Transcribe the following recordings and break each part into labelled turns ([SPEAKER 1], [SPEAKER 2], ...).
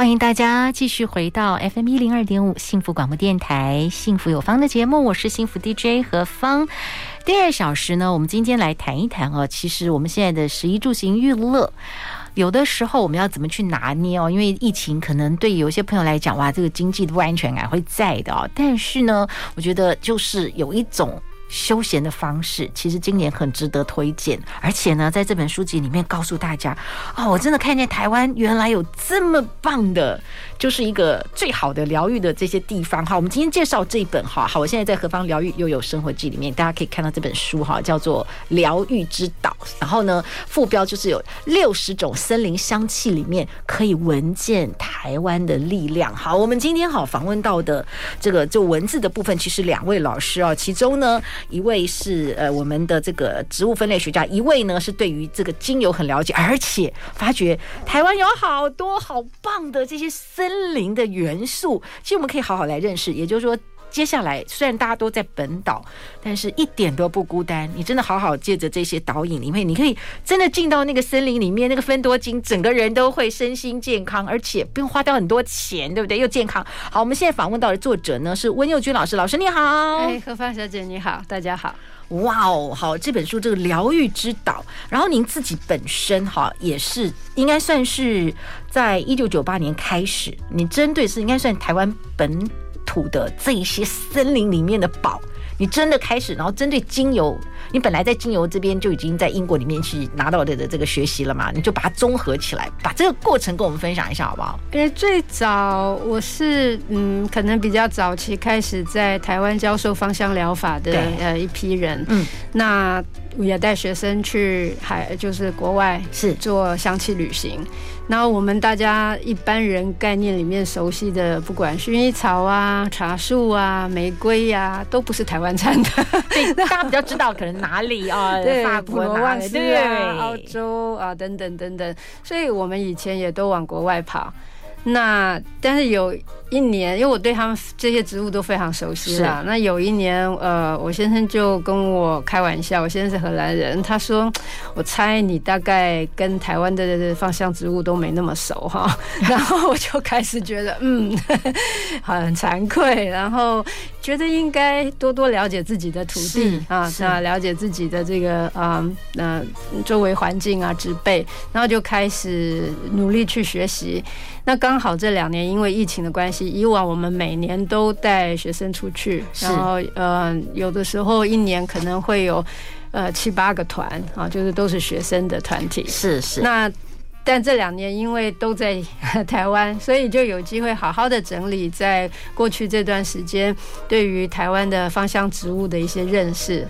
[SPEAKER 1] 欢迎大家继续回到 FM 一零二点五幸福广播电台《幸福有方》的节目，我是幸福 DJ 何芳。第二小时呢，我们今天来谈一谈哦，其实我们现在的食衣住行娱乐，有的时候我们要怎么去拿捏哦？因为疫情可能对有些朋友来讲，哇，这个经济的不安全感会在的哦。但是呢，我觉得就是有一种。休闲的方式，其实今年很值得推荐。而且呢，在这本书籍里面告诉大家，哦，我真的看见台湾原来有这么棒的，就是一个最好的疗愈的这些地方。哈，我们今天介绍这一本哈，好，我现在在何方疗愈又有生活记里面，大家可以看到这本书哈，叫做《疗愈之岛》。然后呢，副标就是有六十种森林香气里面可以闻见台湾的力量。好，我们今天好访问到的这个就文字的部分，其实两位老师啊，其中呢。一位是呃我们的这个植物分类学家，一位呢是对于这个精油很了解，而且发觉台湾有好多好棒的这些森林的元素，其实我们可以好好来认识。也就是说。接下来，虽然大家都在本岛，但是一点都不孤单。你真的好好借着这些导引里面，你可以真的进到那个森林里面，那个芬多精，整个人都会身心健康，而且不用花掉很多钱，对不对？又健康。好，我们现在访问到的作者呢是温佑君老师，老师你好。
[SPEAKER 2] 哎，何芳小姐你好，大家好。
[SPEAKER 1] 哇哦，好，这本书这个疗愈之岛，然后您自己本身哈也是应该算是在一九九八年开始，你针对是应该算台湾本。土的这一些森林里面的宝，你真的开始，然后针对精油，你本来在精油这边就已经在英国里面去拿到的的这个学习了嘛，你就把它综合起来，把这个过程跟我们分享一下好不好？
[SPEAKER 2] 因为最早我是嗯，可能比较早期开始在台湾教授芳香疗法的呃一批人，嗯，那也带学生去海，就是国外是做香气旅行。然后我们大家一般人概念里面熟悉的，不管薰衣草啊、茶树啊、玫瑰呀、啊，都不是台湾产的。
[SPEAKER 1] 对，大家比较知道可能哪里啊？
[SPEAKER 2] 对，
[SPEAKER 1] 法国、
[SPEAKER 2] 普罗旺斯啊、澳洲啊等等等等。所以我们以前也都往国外跑。那但是有一年，因为我对他们这些植物都非常熟悉了。那有一年，呃，我先生就跟我开玩笑，我先生是荷兰人，他说：“我猜你大概跟台湾的芳香植物都没那么熟哈。”然后我就开始觉得，嗯，很惭愧，然后觉得应该多多了解自己的土地啊，那了解自己的这个啊，那周围环境啊，植被，然后就开始努力去学习。那刚好这两年因为疫情的关系，以往我们每年都带学生出去，然后呃有的时候一年可能会有呃七八个团啊，就是都是学生的团体。
[SPEAKER 1] 是是。
[SPEAKER 2] 那但这两年因为都在 台湾，所以就有机会好好的整理在过去这段时间对于台湾的芳香植物的一些
[SPEAKER 1] 认识。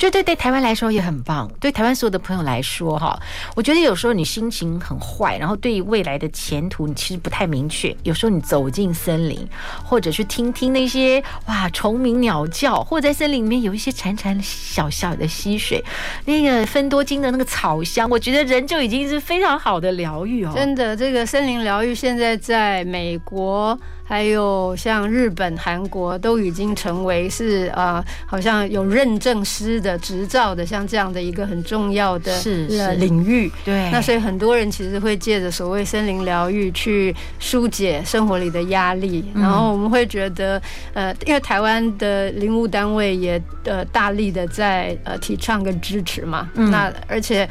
[SPEAKER 1] 就对对台湾来说也很棒，对台湾所有的朋友来说哈，我觉得有时候你心情很坏，然后对于未来的前途你其实不太明确。有时候你走进森林，或者去听听那些哇虫鸣鸟叫，或者在森林里面有一些潺潺小小的溪水，那个芬多精的那个草香，我觉得人就已经是非常好的疗愈哦。
[SPEAKER 2] 真的，这个森林疗愈现在在美国。还有像日本、韩国都已经成为是啊、呃，好像有认证师的执照的，像这样的一个很重要的是领域。
[SPEAKER 1] 对，
[SPEAKER 2] 那所以很多人其实会借着所谓森林疗愈去疏解生活里的压力。然后我们会觉得，呃，因为台湾的林务单位也呃大力的在呃提倡跟支持嘛。嗯。那而且。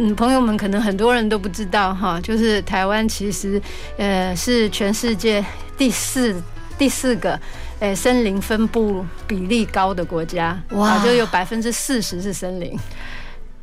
[SPEAKER 2] 嗯，朋友们可能很多人都不知道哈，就是台湾其实，呃，是全世界第四第四个，诶，森林分布比例高的国家，哇，就有百分之四十是森林。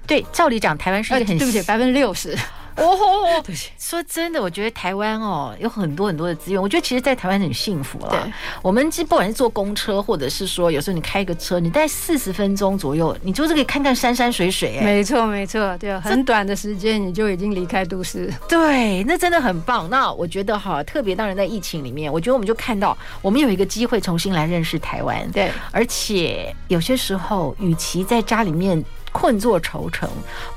[SPEAKER 1] 对，照理讲，台湾是很，
[SPEAKER 2] 对不起，百分之六十。
[SPEAKER 1] 哦，对，说真的，我觉得台湾哦有很多很多的资源。我觉得其实，在台湾很幸福了。对，我们不管是坐公车，或者是说有时候你开个车，你大概四十分钟左右，你就是可以看看山山水水。哎，
[SPEAKER 2] 没错没错，对，很短的时间你就已经离开都市。
[SPEAKER 1] 对，那真的很棒。那我觉得哈，特别当然在疫情里面，我觉得我们就看到我们有一个机会重新来认识台湾。
[SPEAKER 2] 对，
[SPEAKER 1] 而且有些时候，与其在家里面。困坐愁城，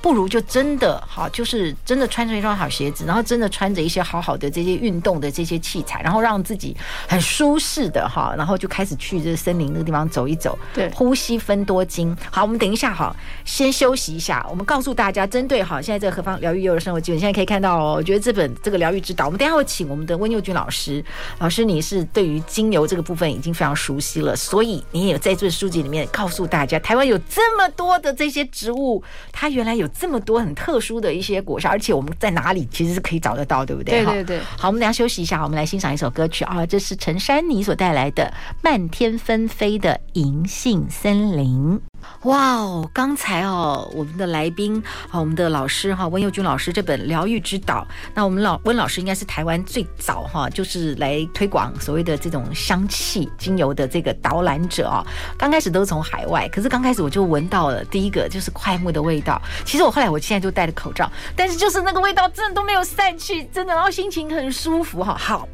[SPEAKER 1] 不如就真的好，就是真的穿着一双好鞋子，然后真的穿着一些好好的这些运动的这些器材，然后让自己很舒适的哈，然后就开始去这个森林那个地方走一走，
[SPEAKER 2] 对，
[SPEAKER 1] 呼吸分多精。好，我们等一下哈，先休息一下。我们告诉大家，针对哈现在这个何方疗愈幼儿生活基本，现在可以看到哦，我觉得这本这个疗愈指导，我们等一下会请我们的温佑君老师，老师你是对于精油这个部分已经非常熟悉了，所以你也有在这书籍里面告诉大家，台湾有这么多的这些。植物它原来有这么多很特殊的一些果实，而且我们在哪里其实是可以找得到，对不对？
[SPEAKER 2] 对对对。
[SPEAKER 1] 好，我们等下休息一下，我们来欣赏一首歌曲啊，这是陈珊妮所带来的《漫天纷飞的银杏森林》。哇哦，刚才哦，我们的来宾啊，我们的老师哈，温佑君老师这本《疗愈之岛》，那我们老温老师应该是台湾最早哈，就是来推广所谓的这种香气精油的这个导览者啊。刚开始都是从海外，可是刚开始我就闻到了第一个就是快木的味道。其实我后来我现在就戴着口罩，但是就是那个味道真的都没有散去，真的，然后心情很舒服哈。好。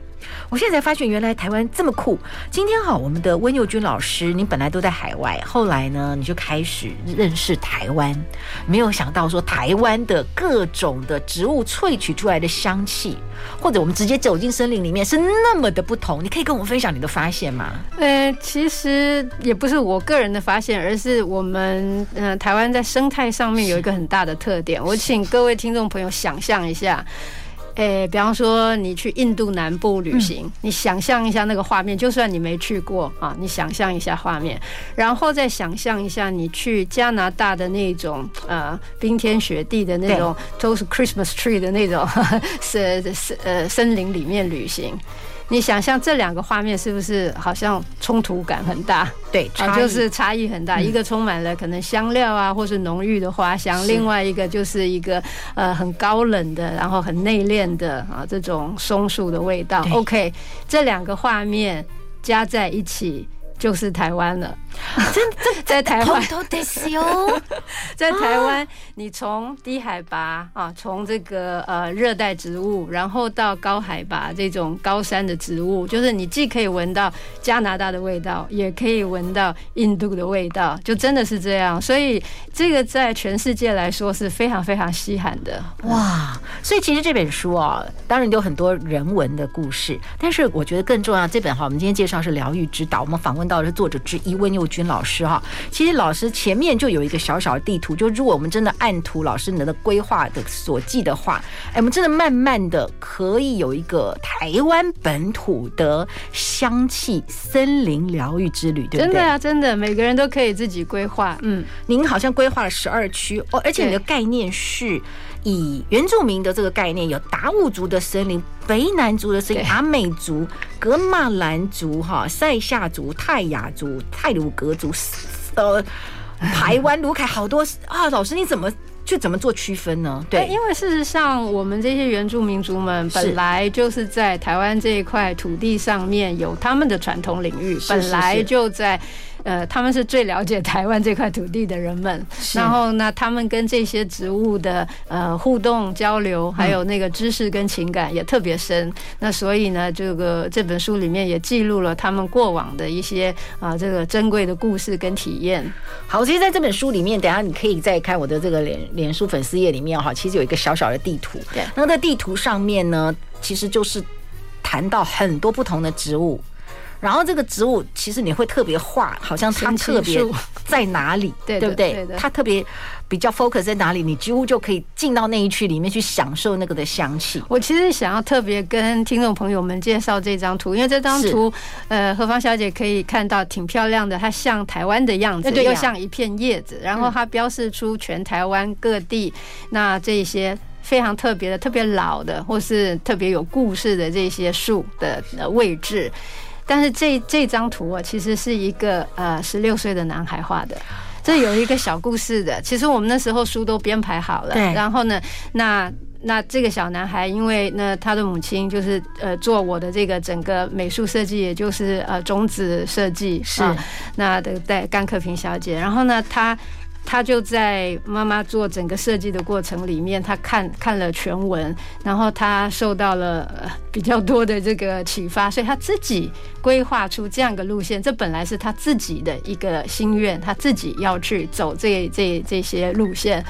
[SPEAKER 1] 我现在才发现，原来台湾这么酷。今天哈，我们的温佑君老师，你本来都在海外，后来呢，你就开始认识台湾。没有想到说，台湾的各种的植物萃取出来的香气，或者我们直接走进森林里面，是那么的不同。你可以跟我们分享你的发现吗？
[SPEAKER 2] 呃，其实也不是我个人的发现，而是我们呃台湾在生态上面有一个很大的特点。我请各位听众朋友想象一下。诶，比方说你去印度南部旅行，你想象一下那个画面，就算你没去过啊，你想象一下画面，然后再想象一下你去加拿大的那种呃冰天雪地的那种，都是 Christmas tree 的那种 森森呃森林里面旅行。你想象这两个画面是不是好像冲突感很大？
[SPEAKER 1] 对，
[SPEAKER 2] 啊，就是差异很大。一个充满了可能香料啊，或是浓郁的花香；另外一个就是一个呃很高冷的，然后很内敛的啊这种松树的味道。OK，这两个画面加在一起。就是台湾了，
[SPEAKER 1] 真 的在台湾，
[SPEAKER 2] 在台湾，你从低海拔啊，从这个呃热带植物，然后到高海拔这种高山的植物，就是你既可以闻到加拿大的味道，也可以闻到印度的味道，就真的是这样。所以这个在全世界来说是非常非常稀罕的
[SPEAKER 1] 哇。所以其实这本书啊，当然有很多人文的故事，但是我觉得更重要，这本哈，我们今天介绍是疗愈之岛，我们访问到。到是作者之一温佑君老师哈，其实老师前面就有一个小小的地图，就如果我们真的按图老师你的规划的所记的话，哎，我们真的慢慢的可以有一个台湾本土的香气森林疗愈之旅，对不对？
[SPEAKER 2] 真的啊，真的，每个人都可以自己规划。嗯，
[SPEAKER 1] 您好像规划了十二区哦，而且你的概念是。以原住民的这个概念，有达悟族的森林、卑南族的森林、阿美族、格马兰族、哈塞夏族、泰雅族、泰鲁格族，呃，台湾、卢凯，好多啊！老师，你怎么去怎么做区分呢？对，
[SPEAKER 2] 因为事实上，我们这些原住民族们本来就是在台湾这一块土地上面有他们的传统领域，本来就在。呃，他们是最了解台湾这块土地的人们，然后呢，他们跟这些植物的呃互动交流，还有那个知识跟情感也特别深。那所以呢，这个这本书里面也记录了他们过往的一些啊、呃、这个珍贵的故事跟体验。
[SPEAKER 1] 好，其实在这本书里面，等下你可以再看我的这个脸脸书粉丝页里面哈，其实有一个小小的地图。对，那在地图上面呢，其实就是谈到很多不同的植物。然后这个植物其实你会特别画，好像它特别在哪里，对不对？它特别比较 focus 在哪里，你几乎就可以进到那一区里面去享受那个的香气。
[SPEAKER 2] 我其实想要特别跟听众朋友们介绍这张图，因为这张图，呃，何芳小姐可以看到挺漂亮的，它像台湾的样子，又像一片叶子，然后它标示出全台湾各地那这些非常特别的、特别老的或是特别有故事的这些树的位置。但是这这张图啊，其实是一个呃十六岁的男孩画的，这有一个小故事的。其实我们那时候书都编排好了，然后呢，那那这个小男孩，因为呢他的母亲就是呃做我的这个整个美术设计，也就是呃种子设计。
[SPEAKER 1] 是、
[SPEAKER 2] 啊、那的戴甘克平小姐，然后呢他。他就在妈妈做整个设计的过程里面，他看看了全文，然后他受到了比较多的这个启发，所以他自己规划出这样一个路线。这本来是他自己的一个心愿，他自己要去走这这这些路线。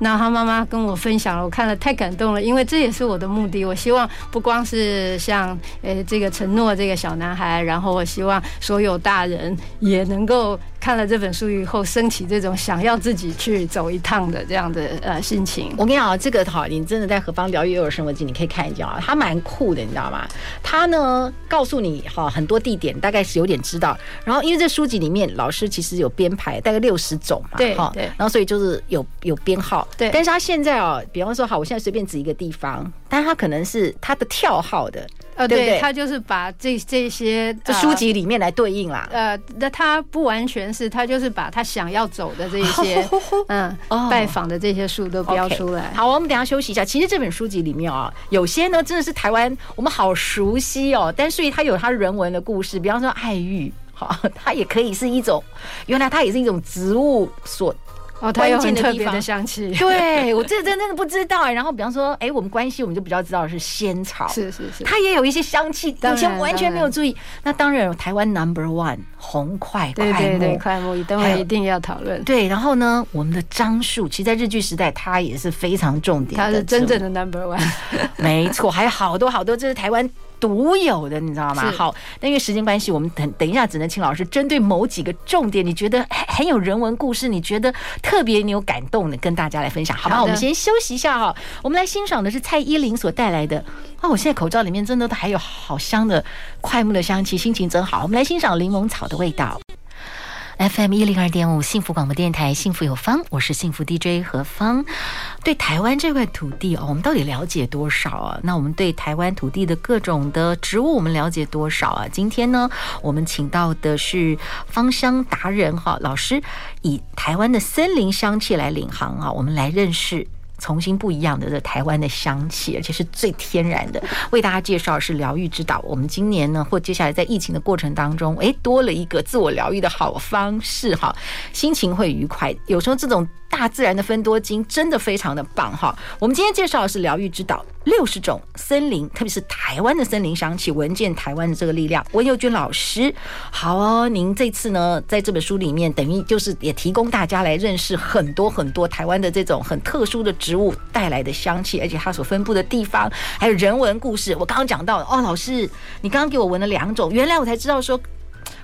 [SPEAKER 2] 那他妈妈跟我分享了，我看了太感动了，因为这也是我的目的。我希望不光是像呃这个承诺这个小男孩，然后我希望所有大人也能够看了这本书以后，升起这种想要自己去走一趟的这样的呃心情。
[SPEAKER 1] 我跟你讲，这个哈，你真的在何方疗愈幼儿生活记，你可以看一下啊，他蛮酷的，你知道吗？他呢告诉你哈很多地点，大概是有点知道。然后因为这书籍里面老师其实有编排，大概六十种嘛，
[SPEAKER 2] 对对。
[SPEAKER 1] 然后所以就是有有编号。
[SPEAKER 2] 对，
[SPEAKER 1] 但是他现在哦，比方说，好，我现在随便指一个地方，但他可能是他的跳号的，
[SPEAKER 2] 呃，
[SPEAKER 1] 对？
[SPEAKER 2] 他就是把这这些
[SPEAKER 1] 这书籍里面来对应啦。
[SPEAKER 2] 呃，那他不完全是，他就是把他想要走的这一些，嗯，拜访的这些书都标出来。
[SPEAKER 1] 好，我们等下休息一下。其实这本书籍里面啊，有些呢真的是台湾我们好熟悉哦，但是它有它人文的故事，比方说爱玉，好，它也可以是一种，原来它也是一种植物所。
[SPEAKER 2] 哦，它有很特别的香气。
[SPEAKER 1] 对，我这真的不知道哎。然后比方说，哎，我们关系我们就比较知道是仙草，
[SPEAKER 2] 是是是，
[SPEAKER 1] 它也有一些香气，以前完全没有注意。那当然，台湾 Number One 红块块木，
[SPEAKER 2] 对对对，块木等会一定要讨论。
[SPEAKER 1] 对，然后呢，我们的樟树，其实在日剧时代，它也是非常重点，
[SPEAKER 2] 它是真正的 Number One。
[SPEAKER 1] 没错，还有好多好多，这是台湾。独有的，你知道吗？好，那因为时间关系，我们等等一下只能请老师针对某几个重点，你觉得很有人文故事，你觉得特别你有感动的，跟大家来分享，好吧？我们先休息一下哈，我们来欣赏的是蔡依林所带来的。哦，我现在口罩里面真的都还有好香的快木的香气，心情真好。我们来欣赏柠檬草的味道。FM 一零二点五幸福广播电台，幸福有方，我是幸福 DJ 何芳。对台湾这块土地哦，我们到底了解多少啊？那我们对台湾土地的各种的植物，我们了解多少啊？今天呢，我们请到的是芳香达人哈老师，以台湾的森林香气来领航啊，我们来认识。重新不一样的这台湾的香气，而且是最天然的。为大家介绍是疗愈之岛。我们今年呢，或接下来在疫情的过程当中，诶，多了一个自我疗愈的好方式哈，心情会愉快。有时候这种。大自然的芬多精真的非常的棒哈！我们今天介绍的是疗愈之岛，六十种森林，特别是台湾的森林香气，闻见台湾的这个力量。温佑君老师，好哦，您这次呢，在这本书里面，等于就是也提供大家来认识很多很多台湾的这种很特殊的植物带来的香气，而且它所分布的地方，还有人文故事。我刚刚讲到哦，老师，你刚刚给我闻了两种，原来我才知道说。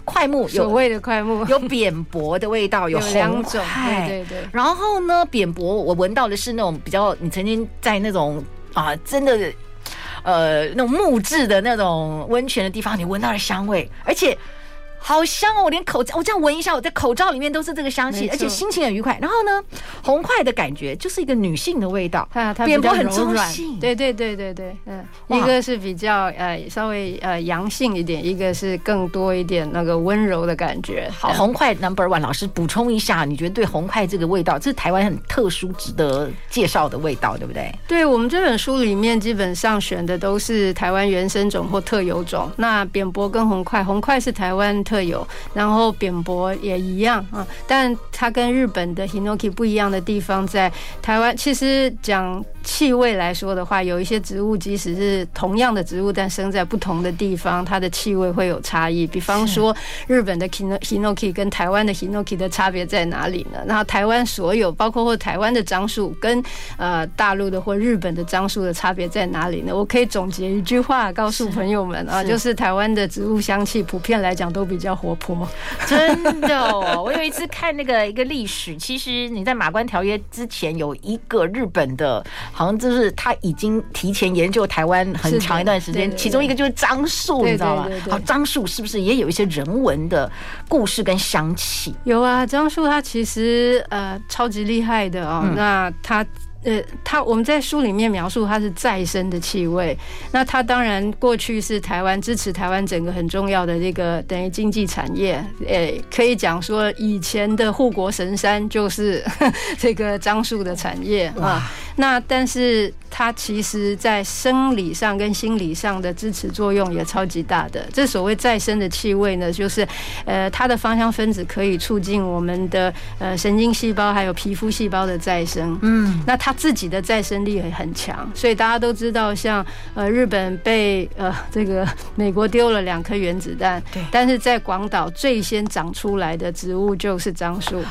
[SPEAKER 1] 桧木有
[SPEAKER 2] 所谓的快木，
[SPEAKER 1] 有扁柏的味道，有 两种，
[SPEAKER 2] 对对对。
[SPEAKER 1] 然后呢，扁柏我闻到的是那种比较，你曾经在那种啊，真的，呃，那种木质的那种温泉的地方，你闻到的香味，而且。好香哦！我连口罩，我这样闻一下，我在口罩里面都是这个香气，而且心情很愉快。然后呢，红块的感觉就是一个女性的味道，
[SPEAKER 2] 它它比较很中性。对对对对对，嗯，一个是比较呃稍微呃阳性一点，一个是更多一点那个温柔的感觉。
[SPEAKER 1] 好，红块 Number One，老师补充一下，你觉得对红块这个味道，这是台湾很特殊、值得介绍的味道，对不对？
[SPEAKER 2] 对，我们这本书里面基本上选的都是台湾原生种或特有种。那扁柏跟红块，红块是台湾特特有，然后扁柏也一样啊，但它跟日本的 Hinoki 不一样的地方，在台湾其实讲气味来说的话，有一些植物即使是同样的植物，但生在不同的地方，它的气味会有差异。比方说，日本的 Hinoki 跟台湾的 Hinoki 的差别在哪里呢？然后台湾所有包括或台湾的樟树跟呃大陆的或日本的樟树的差别在哪里呢？我可以总结一句话告诉朋友们啊，就是台湾的植物香气普遍来讲都比较。较活泼，
[SPEAKER 1] 真的哦！我有一次看那个一个历史，其实你在马关条约之前有一个日本的，好像就是他已经提前研究台湾很长一段时间，其中一个就是樟树，你知道吗？好，樟树是不是也有一些人文的故事跟香气？
[SPEAKER 2] 有啊，樟树它其实呃超级厉害的哦，嗯、那它。呃，它我们在书里面描述它是再生的气味。那它当然过去是台湾支持台湾整个很重要的这个等于经济产业。诶，可以讲说以前的护国神山就是 这个樟树的产业啊。那但是它其实在生理上跟心理上的支持作用也超级大的。这所谓再生的气味呢，就是呃它的芳香分子可以促进我们的呃神经细胞还有皮肤细胞的再生。嗯，那它自己的再生力也很强，所以大家都知道，像呃日本被呃这个美国丢了两颗原子弹，对，但是在广岛最先长出来的植物就是樟树。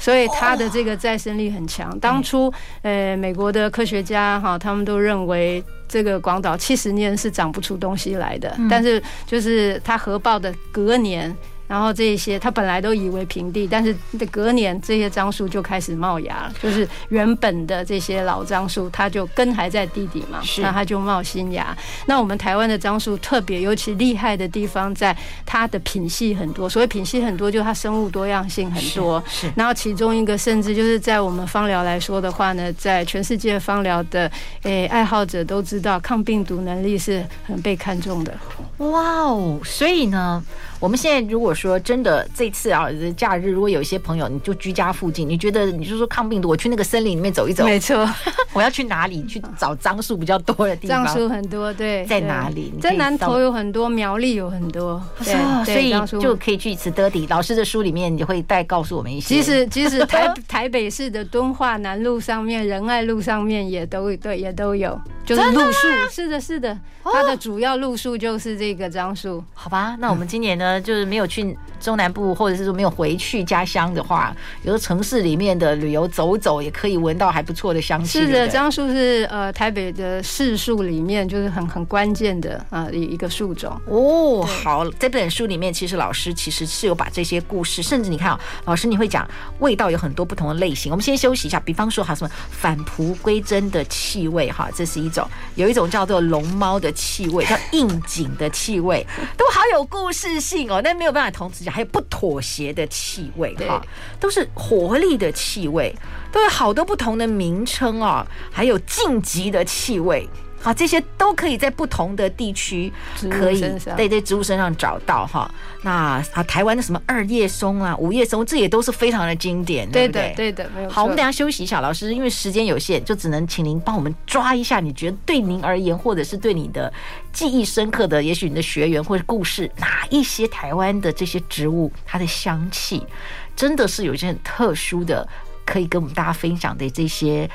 [SPEAKER 2] 所以它的这个再生力很强。当初，呃，美国的科学家哈，他们都认为这个广岛七十年是长不出东西来的，但是就是它核爆的隔年。然后这一些，他本来都以为平地，但是隔年这些樟树就开始冒芽了，就是原本的这些老樟树，它就根还在地底嘛，那它就冒新芽。那我们台湾的樟树特别尤其厉害的地方，在它的品系很多，所谓品系很多，就是它生物多样性很多。是。然后其中一个甚至就是在我们芳疗来说的话呢，在全世界芳疗的诶爱好者都知道，抗病毒能力是很被看重的。
[SPEAKER 1] 哇哦，所以呢。我们现在如果说真的这次啊，假日如果有一些朋友，你就居家附近，你觉得你就说抗病毒，我去那个森林里面走一走。
[SPEAKER 2] 没错，
[SPEAKER 1] 我要去哪里去找樟树比较多的地方？
[SPEAKER 2] 樟树很多，对，
[SPEAKER 1] 在哪里？
[SPEAKER 2] 在南投有很多，苗栗有很多，对，
[SPEAKER 1] 所以就可以去吃得底。老师的书里面你会带告诉我们一些。
[SPEAKER 2] 其实其实台台北市的敦化南路上面、仁爱路上面也都对，也都有，就是路树。是的，是的，它的主要路树就是这个樟树。
[SPEAKER 1] 好吧，那我们今年呢？就是没有去中南部，或者是说没有回去家乡的话，有的城市里面的旅游走走，也可以闻到还不错的香气。
[SPEAKER 2] 是的，樟树是呃台北的市树里面就是很很关键的啊一一个树种。
[SPEAKER 1] 哦，好，这本书里面其实老师其实是有把这些故事，甚至你看啊，老师你会讲味道有很多不同的类型。我们先休息一下，比方说哈什么返璞归真的气味哈，这是一种；有一种叫做龙猫的气味，叫应景的气味，都好有故事性哦。但没有办法同时讲，还有不妥协的气味哈，都是活力的气味，都有好多不同的名称哦，还有晋级的气味。好，这些都可以在不同的地区可以对对植物身上找到哈。那啊，台湾的什么二叶松啊、五叶松，这也都是非常的经典，对不对？
[SPEAKER 2] 对的，没有。
[SPEAKER 1] 好，我们等下休息一下，老师，因为时间有限，就只能请您帮我们抓一下，你觉得对您而言，或者是对你的记忆深刻的，也许你的学员或者故事，哪一些台湾的这些植物，它的香气真的是有一些很特殊的，可以跟我们大家分享的这些。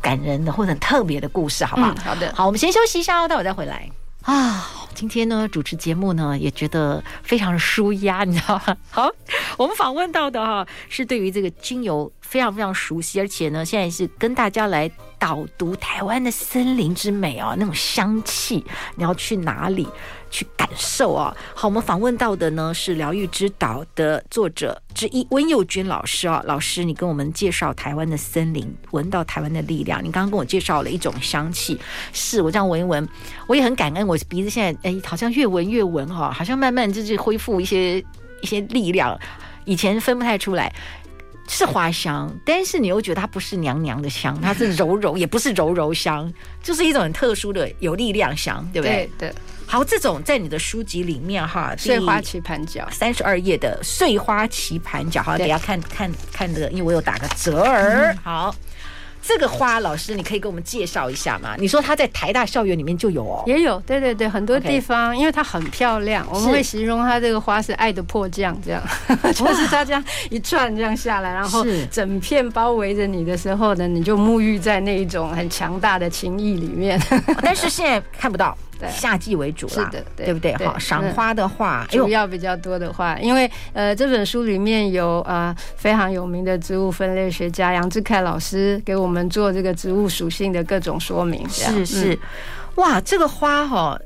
[SPEAKER 1] 感人的或者很特别的故事，好不好？
[SPEAKER 2] 嗯，好的，
[SPEAKER 1] 好，我们先休息一下哦，待会再回来啊。今天呢，主持节目呢，也觉得非常的舒压，你知道吗？好，我们访问到的哈，是对于这个精油非常非常熟悉，而且呢，现在是跟大家来导读台湾的森林之美啊，那种香气，你要去哪里？去感受啊！好，我们访问到的呢是《疗愈之岛》的作者之一温佑君老师啊。老师，你跟我们介绍台湾的森林，闻到台湾的力量。你刚刚跟我介绍了一种香气，是我这样闻一闻，我也很感恩。我鼻子现在哎，好像越闻越闻哈，好像慢慢就是恢复一些一些力量。以前分不太出来是花香，但是你又觉得它不是娘娘的香，它是柔柔，也不是柔柔香，就是一种很特殊的有力量香，对不对？
[SPEAKER 2] 对。
[SPEAKER 1] 好，这种在你的书籍里面哈，
[SPEAKER 2] 碎花棋盘角
[SPEAKER 1] 三十二页的碎花棋盘角，好，给大家看看看的，因为我有打个折儿。好，这个花老师，你可以给我们介绍一下吗？你说它在台大校园里面就有哦，
[SPEAKER 2] 也有，对对对，很多地方，因为它很漂亮，我们会形容它这个花是爱的迫降，这样，就是它这样一串这样下来，然后整片包围着你的时候呢，你就沐浴在那一种很强大的情谊里面。
[SPEAKER 1] 但是现在看不到。夏季为主了，是的，对，对不对？哈，赏花的话，
[SPEAKER 2] 主要比较多的话，因为呃，这本书里面有啊、呃、非常有名的植物分类学家杨志凯老师给我们做这个植物属性的各种说明。
[SPEAKER 1] 是是，哇，这个花哈。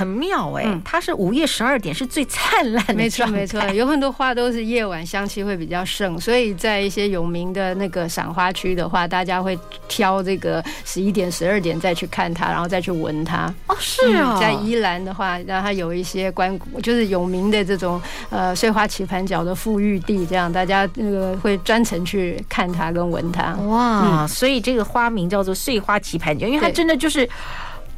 [SPEAKER 1] 很妙哎、欸，它是午夜十二点是最灿烂的，
[SPEAKER 2] 没错没错，有很多花都是夜晚香气会比较盛，所以在一些有名的那个赏花区的话，大家会挑这个十一点十二点再去看它，然后再去闻它。
[SPEAKER 1] 哦，是啊、
[SPEAKER 2] 嗯，在宜兰的话，让它有一些观古，就是有名的这种呃碎花棋盘角的富裕地，这样大家那个会专程去看它跟闻它。
[SPEAKER 1] 哇，嗯、所以这个花名叫做碎花棋盘角，因为它真的就是。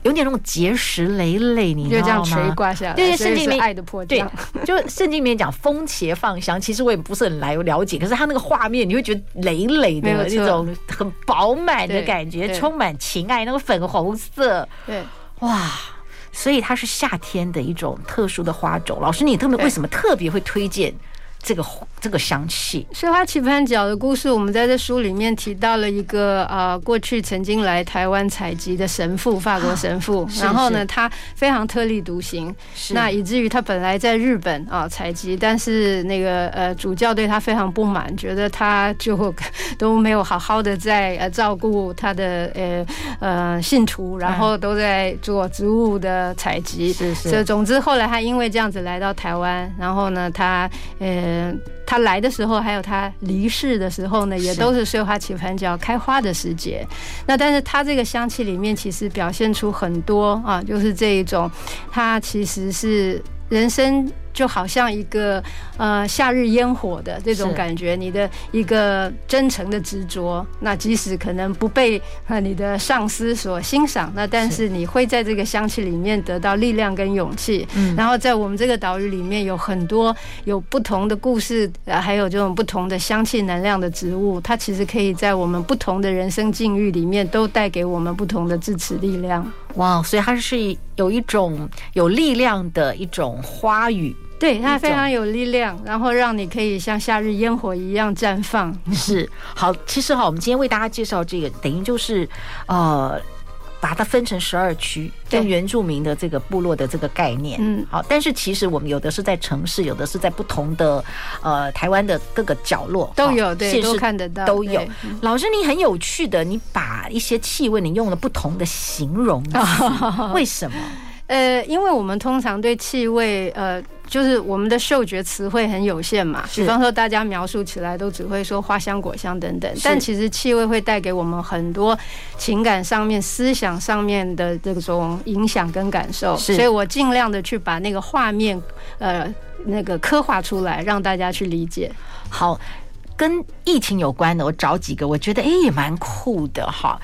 [SPEAKER 1] 有点那种结石累累，你知道吗？
[SPEAKER 2] 就这样垂挂下来，
[SPEAKER 1] 对，圣经里面
[SPEAKER 2] 爱的迫降，
[SPEAKER 1] 对，就圣经里面讲风茄放香，其实我也不是很来了解，可是他那个画面，你会觉得累累的那种很饱满的感觉，充满情爱，那个粉红色，
[SPEAKER 2] 对，
[SPEAKER 1] 哇，所以它是夏天的一种特殊的花种。老师，你特别为什么特别会推荐？这个这个香气，
[SPEAKER 2] 碎花棋盘角的故事，我们在这书里面提到了一个啊、呃，过去曾经来台湾采集的神父，法国神父。啊、然后呢，他非常特立独行，那以至于他本来在日本啊采集，但是那个呃主教对他非常不满，觉得他就都没有好好的在呃照顾他的呃呃信徒，然后都在做植物的采集。是是。所以总之后来他因为这样子来到台湾，然后呢，他呃。嗯，他来的时候，还有他离世的时候呢，也都是碎花棋盘角开花的时节。那但是它这个香气里面，其实表现出很多啊，就是这一种，它其实是人生。就好像一个呃夏日烟火的这种感觉，你的一个真诚的执着，那即使可能不被呃你的上司所欣赏，那但是你会在这个香气里面得到力量跟勇气。嗯，然后在我们这个岛屿里面有很多有不同的故事，还有这种不同的香气能量的植物，它其实可以在我们不同的人生境遇里面都带给我们不同的支持力量。
[SPEAKER 1] 哇，所以它是有一种有力量的一种花语。
[SPEAKER 2] 对，它非常有力量，然后让你可以像夏日烟火一样绽放。
[SPEAKER 1] 是，好，其实哈，我们今天为大家介绍这个，等于就是，呃，把它分成十二区，跟原住民的这个部落的这个概念。嗯，好，但是其实我们有的是在城市，有的是在不同的呃台湾的各个角落
[SPEAKER 2] 都有，对，都看得到，
[SPEAKER 1] 都有。老师，你很有趣的，你把一些气味你用了不同的形容词，为什么？
[SPEAKER 2] 呃，因为我们通常对气味，呃，就是我们的嗅觉词汇很有限嘛。比方说，大家描述起来都只会说花香、果香等等，但其实气味会带给我们很多情感上面、思想上面的这种影响跟感受。所以我尽量的去把那个画面，呃，那个刻画出来，让大家去理解。
[SPEAKER 1] 好，跟疫情有关的，我找几个，我觉得哎也蛮酷的哈。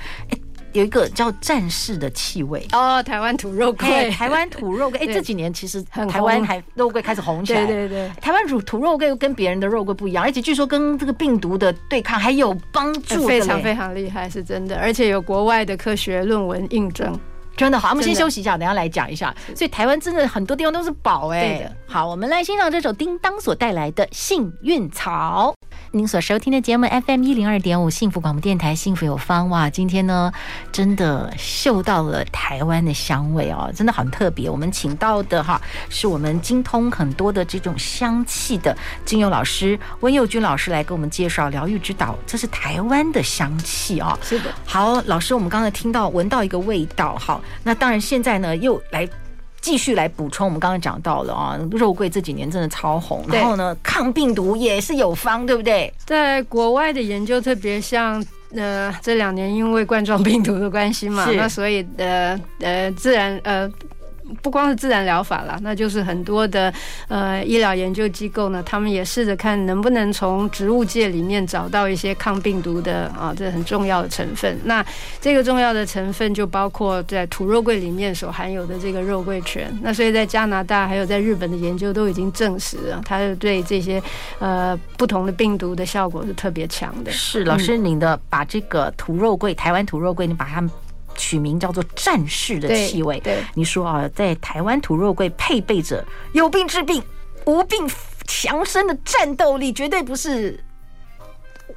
[SPEAKER 1] 有一个叫战士的气味。
[SPEAKER 2] 哦，台湾土肉桂，
[SPEAKER 1] 台湾土肉桂，哎，这几年其实台湾还肉桂开始红起来，
[SPEAKER 2] 对对对，
[SPEAKER 1] 台湾土土肉桂又跟别人的肉桂不一样，而且据说跟这个病毒的对抗还有帮助，
[SPEAKER 2] 非常非常厉害，是真的，而且有国外的科学论文印证，
[SPEAKER 1] 真的好。我们先休息一下，等下来讲一下。所以台湾真的很多地方都是宝哎。对的，好，我们来欣赏这首叮当所带来的幸运草。您所收听的节目 FM 一零二点五幸福广播电台幸福有方哇，今天呢真的嗅到了台湾的香味哦，真的很特别。我们请到的哈是我们精通很多的这种香气的精油老师温佑君老师来给我们介绍疗愈之岛，这是台湾的香气哦。
[SPEAKER 2] 是的，
[SPEAKER 1] 好，老师，我们刚才听到闻到一个味道，好，那当然现在呢又来。继续来补充，我们刚刚讲到了啊，肉桂这几年真的超红，然后呢，抗病毒也是有方，对不对？
[SPEAKER 2] 在国外的研究，特别像呃这两年因为冠状病毒的关系嘛，那所以呃呃自然呃。不光是自然疗法啦，那就是很多的呃医疗研究机构呢，他们也试着看能不能从植物界里面找到一些抗病毒的啊，这很重要的成分。那这个重要的成分就包括在土肉桂里面所含有的这个肉桂醛。那所以在加拿大还有在日本的研究都已经证实了，它是对这些呃不同的病毒的效果是特别强的。
[SPEAKER 1] 是老师，您的把这个土肉桂，台湾土肉桂，你把它。取名叫做战士的气味。对，你说啊，在台湾土肉桂配备着有病治病、无病强身的战斗力，绝对不是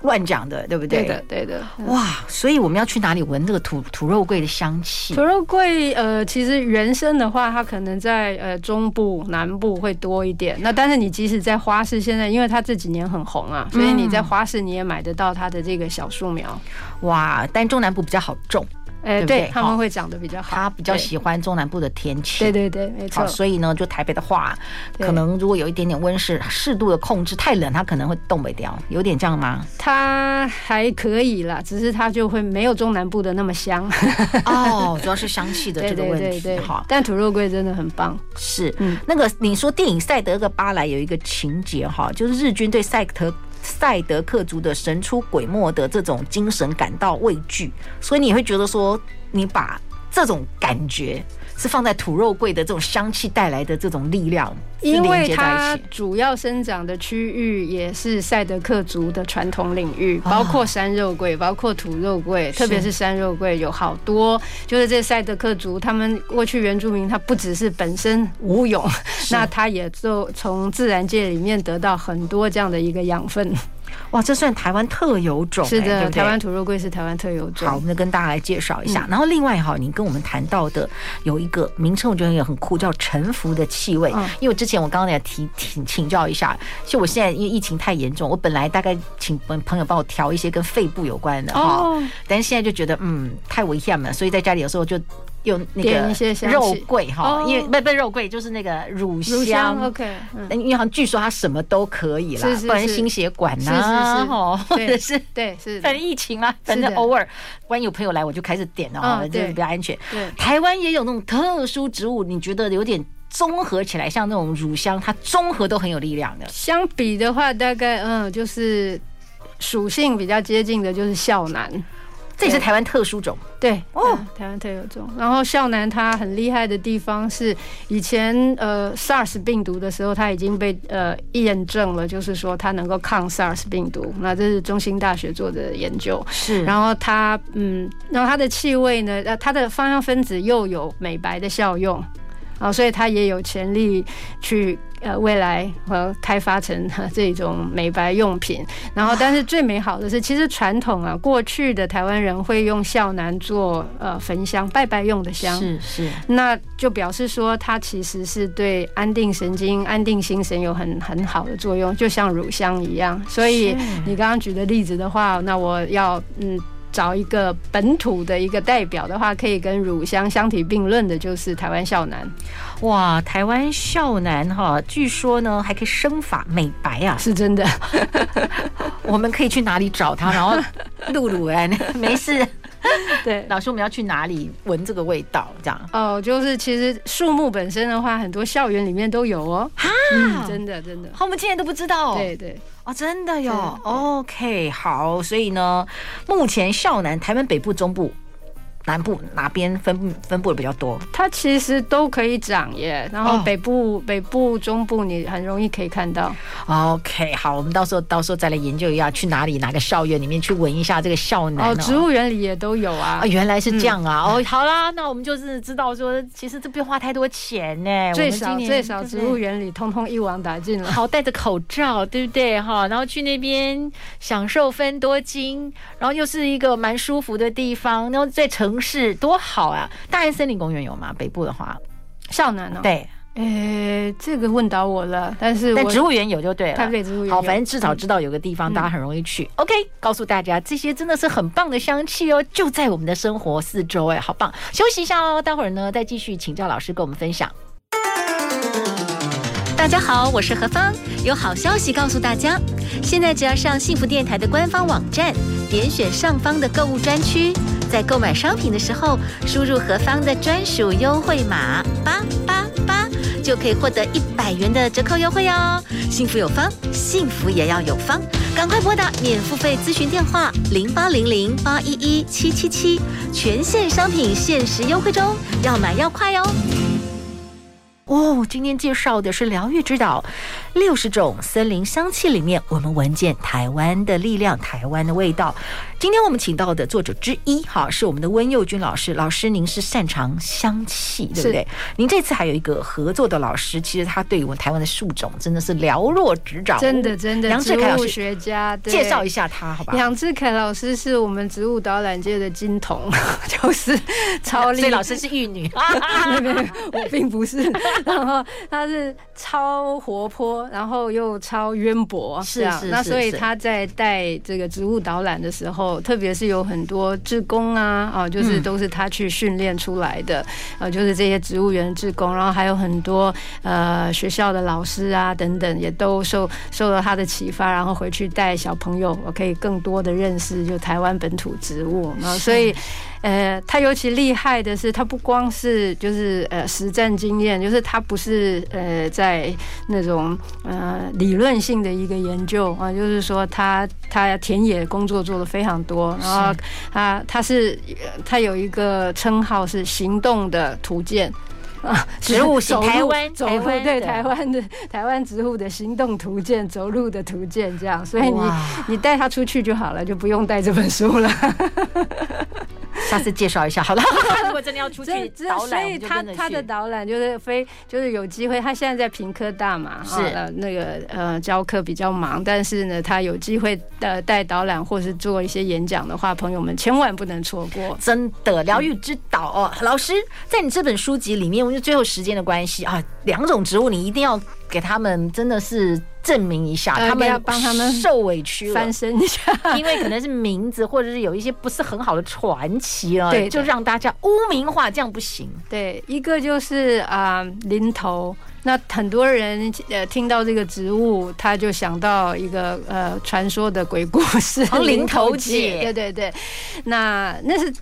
[SPEAKER 1] 乱讲的，对不对？
[SPEAKER 2] 对的，对的。
[SPEAKER 1] 哇，所以我们要去哪里闻这个土土肉桂的香气？
[SPEAKER 2] 土肉桂，呃，其实原生的话，它可能在呃中部、南部会多一点。那但是你即使在花市，现在因为它这几年很红啊，所以你在花市你也买得到它的这个小树苗。
[SPEAKER 1] 哇，但中南部比较好种。
[SPEAKER 2] 哎，对，对他们会长得比较好。
[SPEAKER 1] 他比较喜欢中南部的天气。
[SPEAKER 2] 对对对，没错。
[SPEAKER 1] 所以呢，就台北的话，可能如果有一点点温室，适度的控制，太冷它可能会冻北掉，有点这样吗？
[SPEAKER 2] 它还可以啦，只是它就会没有中南部的那么香。
[SPEAKER 1] 哦，主要是香气的这个问题哈。
[SPEAKER 2] 但土肉桂真的很棒。
[SPEAKER 1] 是，嗯，那个你说电影《赛德克巴莱》有一个情节哈，就是日军对赛德。赛德克族的神出鬼没的这种精神感到畏惧，所以你会觉得说，你把这种感觉是放在土肉桂的这种香气带来的这种力量，
[SPEAKER 2] 因为它主要生长的区域也是赛德克族的传统领域，包括山肉桂，包括土肉桂，特别是山肉桂有好多，就是这赛德克族他们过去原住民，他不只是本身无勇，那他也就从自然界里面得到很多这样的一个养分。
[SPEAKER 1] 哇，这算台湾特有种，
[SPEAKER 2] 是的，对对，台湾土肉桂是台湾特有种。
[SPEAKER 1] 好，我们就跟大家来介绍一下。嗯、然后另外哈，您跟我们谈到的有一个名称，我觉得也很酷，叫沉浮的气味。嗯、因为之前我刚刚也提请请教一下，就我现在因为疫情太严重，我本来大概请朋友帮我调一些跟肺部有关的哈，哦、但是现在就觉得嗯太危险了，所以在家里有时候就。有那个肉桂哈，因为不不肉桂就是那个乳香
[SPEAKER 2] ，OK，
[SPEAKER 1] 因为好像据说它什么都可以啦，不然心血管呐，哦，或者 是
[SPEAKER 2] 对是，
[SPEAKER 1] 反正疫情啊，反正偶尔，万一有朋友来，我就开始点了哈，就是比较安全。对，台湾也有那种特殊植物，你觉得有点综合起来，像那种乳香，它综合都很有力量的。
[SPEAKER 2] 相比的话，大概嗯，就是属性比较接近的，就是孝楠。
[SPEAKER 1] 这也是台湾特殊种，
[SPEAKER 2] 对哦，台湾特有种。然后孝南它很厉害的地方是，以前呃 SARS 病毒的时候，它已经被呃验证了，就是说它能够抗 SARS 病毒。那这是中兴大学做的研究，是。然后它嗯，然后它的气味呢，呃，它的芳香分子又有美白的效用。啊，所以它也有潜力去呃未来和开发成这种美白用品。然后，但是最美好的是，其实传统啊，过去的台湾人会用孝楠做呃焚香拜拜用的香，是是。那就表示说，它其实是对安定神经、安定心神有很很好的作用，就像乳香一样。所以你刚刚举的例子的话，那我要嗯。找一个本土的一个代表的话，可以跟乳香相提并论的，就是台湾孝男。
[SPEAKER 1] 哇，台湾孝男哈，据说呢还可以生发美白啊，
[SPEAKER 2] 是真的。
[SPEAKER 1] 我们可以去哪里找他？然后 露露哎，没事。
[SPEAKER 2] 对，
[SPEAKER 1] 老师，我们要去哪里闻这个味道？这样
[SPEAKER 2] 哦，就是其实树木本身的话，很多校园里面都有哦。哈、嗯，真的真的，
[SPEAKER 1] 我们竟然都不知道。
[SPEAKER 2] 对对，
[SPEAKER 1] 哦，真的哟。OK，好，所以呢，目前孝南台湾北部、中部。南部哪边分布分布的比较多？
[SPEAKER 2] 它其实都可以长耶。然后北部、哦、北部、中部你很容易可以看到。
[SPEAKER 1] OK，好，我们到时候到时候再来研究一下，去哪里哪个校园里面去闻一下这个孝楠
[SPEAKER 2] 哦。植物园里也都有啊。
[SPEAKER 1] 啊，原来是这样啊。嗯、哦，好啦，那我们就是知道说，其实这不用花太多钱呢。
[SPEAKER 2] 最少最少植物园里通通一网打尽了。
[SPEAKER 1] 好，戴着口罩，对不对？哈，然后去那边享受芬多精，然后又是一个蛮舒服的地方，然后在城。市多好啊！大安森林公园有吗？北部的话，
[SPEAKER 2] 少南哦。
[SPEAKER 1] 对，
[SPEAKER 2] 呃、欸，这个问倒我了。但是
[SPEAKER 1] 但植物园有就对了。
[SPEAKER 2] 台北植物园
[SPEAKER 1] 好，反正至少知道有个地方，大家很容易去。嗯、OK，告诉大家，这些真的是很棒的香气哦，就在我们的生活四周，哎，好棒！休息一下哦，待会儿呢再继续请教老师跟我们分享。
[SPEAKER 3] 大家好，我是何芳，有好消息告诉大家，现在只要上幸福电台的官方网站，点选上方的购物专区。在购买商品的时候，输入何方的专属优惠码八八八，就可以获得一百元的折扣优惠哦。幸福有方，幸福也要有方，赶快拨打免付费咨询电话零八零零八一一七七七，全线商品限时优惠中，要买要快哦。
[SPEAKER 1] 哦，今天介绍的是疗愈之岛，六十种森林香气里面，我们闻见台湾的力量，台湾的味道。今天我们请到的作者之一，哈，是我们的温佑君老师。老师，您是擅长香气，对不对？您这次还有一个合作的老师，其实他对于我们台湾的树种真的是了若指掌。
[SPEAKER 2] 真的，真的，杨志凯老师学家，
[SPEAKER 1] 介绍一下他，好吧？
[SPEAKER 2] 杨志凯老师是我们植物导览界的金童，就是超厉害。
[SPEAKER 1] 所以老师是玉女，
[SPEAKER 2] 我并不是。然后他是超活泼，然后又超渊博，是啊。那所以他在带这个植物导览的时候。特别是有很多志工啊，啊，就是都是他去训练出来的，呃，就是这些植物园志工，然后还有很多呃学校的老师啊等等，也都受受到他的启发，然后回去带小朋友，我可以更多的认识就台湾本土植物，然后所以。呃，他尤其厉害的是，他不光是就是呃实战经验，就是他不是呃在那种呃理论性的一个研究啊，就是说他他田野工作做的非常常多。然后他他是他有一个称号是行动的图鉴。
[SPEAKER 1] 啊，植物 型台湾
[SPEAKER 2] 走路对台湾的台湾植物的行动图鉴，走路的图鉴这样，所以你你带他出去就好了，就不用带这本书了。
[SPEAKER 1] 下次介绍一下好了。如果真的要出去导览，
[SPEAKER 2] 所以他他的导览就是非就是有机会。他现在在屏科大嘛，是呃那个呃教课比较忙，但是呢，他有机会呃带导览或是做一些演讲的话，朋友们千万不能错过。
[SPEAKER 1] 真的疗愈之岛哦，老师在你这本书籍里面，因为最后时间的关系啊，两种植物你一定要给他们，真的是。证明一下，他们要帮他们受委屈
[SPEAKER 2] 翻身一下，
[SPEAKER 1] 因为可能是名字或者是有一些不是很好的传奇啊，对，就让大家污名化，这样不行。
[SPEAKER 2] 对，一个就是啊，林头。那很多人呃听到这个植物，他就想到一个呃传说的鬼故事，
[SPEAKER 1] 林头姐。
[SPEAKER 2] 对对对，那那是。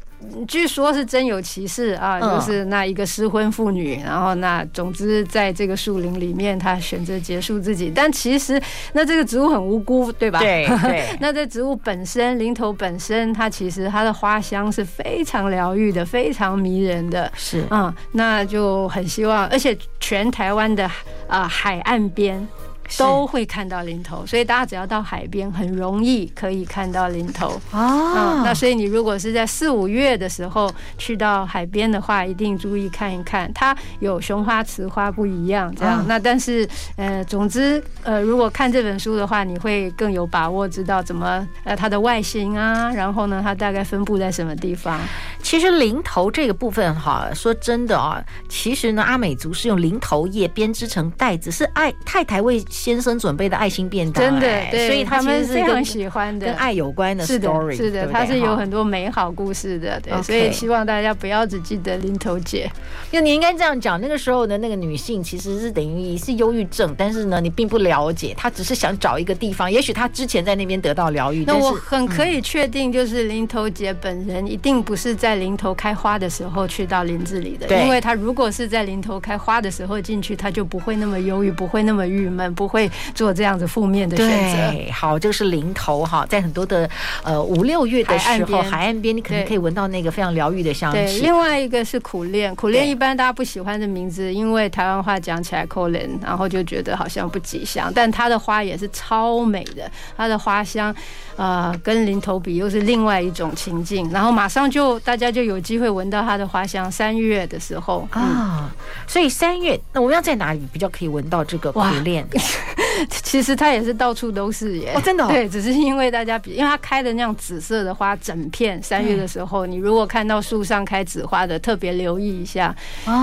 [SPEAKER 2] 据说是真有其事啊，就是那一个失婚妇女，然后那总之在这个树林里面，她选择结束自己。但其实那这个植物很无辜，对吧？
[SPEAKER 1] 对 对。
[SPEAKER 2] 那这植物本身，林头本身，它其实它的花香是非常疗愈的，非常迷人的。
[SPEAKER 1] 是
[SPEAKER 2] 啊，那就很希望，而且全台湾的啊海岸边。都会看到林头，所以大家只要到海边，很容易可以看到林头啊。那所以你如果是在四五月的时候去到海边的话，一定注意看一看，它有雄花雌花不一样这样。那但是呃，总之呃，如果看这本书的话，你会更有把握知道怎么呃它的外形啊，然后呢，它大概分布在什么地方。
[SPEAKER 1] 其实林头这个部分哈，说真的啊，其实呢，阿美族是用林头叶编织成袋子，是爱太太为先生准备的爱心便当，
[SPEAKER 2] 真的，对，
[SPEAKER 1] 所以他们是非常
[SPEAKER 2] 喜欢的，
[SPEAKER 1] 跟爱有关的 story，
[SPEAKER 2] 是的，它是有很多美好故事的，对，所以希望大家不要只记得林头姐。
[SPEAKER 1] 就你应该这样讲，那个时候的那个女性其实是等于是忧郁症，但是呢，你并不了解，她只是想找一个地方，也许她之前在那边得到疗愈。
[SPEAKER 2] 那我很可以确定，就是林头姐本人一定不是在林头开花的时候去到林子里的，因为她如果是在林头开花的时候进去，她就不会那么忧郁，不会那么郁闷，不会。做这样子负面的选择。
[SPEAKER 1] 对，好，这个是零头哈，在很多的呃五六月的时候，海岸边你可能可以闻到那个非常疗愈的香气。
[SPEAKER 2] 另外一个是苦练，苦练一般大家不喜欢的名字，因为台湾话讲起来可怜，然后就觉得好像不吉祥。但它的花也是超美的，它的花香呃跟零头比又是另外一种情境，然后马上就大家就有机会闻到它的花香。三月的时候
[SPEAKER 1] 啊，所以三月那我们要在哪里比较可以闻到这个苦楝？
[SPEAKER 2] 其实它也是到处都是耶，
[SPEAKER 1] 哦，真的，
[SPEAKER 2] 对，只是因为大家比，因为它开的那样紫色的花，整片三月的时候，你如果看到树上开紫花的，特别留意一下，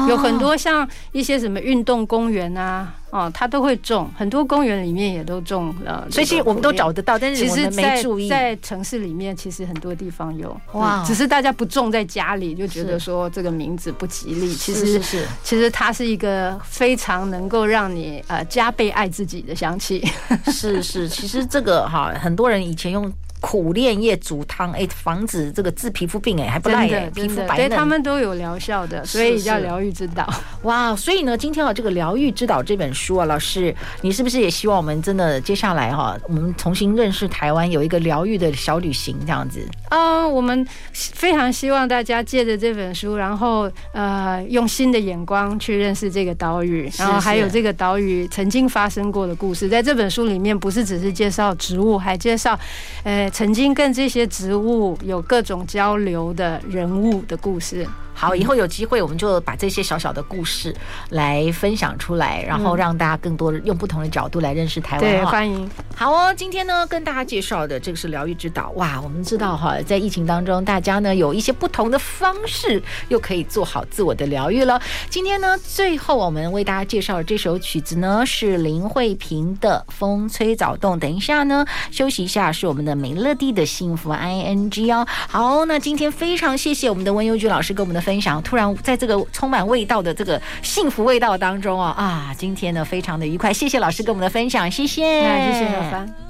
[SPEAKER 2] 有很多像一些什么运动公园啊。哦，它都会种，很多公园里面也都种了，
[SPEAKER 1] 所以其实我们都找得到，但是其实没注意。
[SPEAKER 2] 在城市里面，其实很多地方有哇，只是大家不种在家里，就觉得说这个名字不吉利。其实是是，其实它是一个非常能够让你呃加倍爱自己的香气。
[SPEAKER 1] 是是，其实这个哈，很多人以前用。苦练叶煮汤，哎，防止这个治皮肤病，哎，还不赖的，皮肤白嫩，
[SPEAKER 2] 他们都有疗效的，所以叫疗愈之岛。
[SPEAKER 1] 哇，所以呢，今天啊，这个疗愈之岛这本书啊，老师，你是不是也希望我们真的接下来哈，我们重新认识台湾，有一个疗愈的小旅行这样子？
[SPEAKER 2] 啊，我们非常希望大家借着这本书，然后呃，用新的眼光去认识这个岛屿，然后还有这个岛屿曾经发生过的故事。在这本书里面，不是只是介绍植物，还介绍呃。曾经跟这些植物有各种交流的人物的故事。
[SPEAKER 1] 好，以后有机会我们就把这些小小的故事来分享出来，然后让大家更多的用不同的角度来认识台湾。
[SPEAKER 2] 对，欢迎。
[SPEAKER 1] 好哦，今天呢跟大家介绍的这个是疗愈之岛。哇，我们知道哈，在疫情当中，大家呢有一些不同的方式，又可以做好自我的疗愈了。今天呢，最后我们为大家介绍的这首曲子呢是林慧萍的《风吹草动》。等一下呢，休息一下是我们的美乐蒂的幸福 ING 哦。好，那今天非常谢谢我们的温优君老师给我们的。分享，突然在这个充满味道的这个幸福味道当中啊啊，今天呢非常的愉快，谢谢老师给我们的分享，谢谢，
[SPEAKER 2] 谢谢小帆。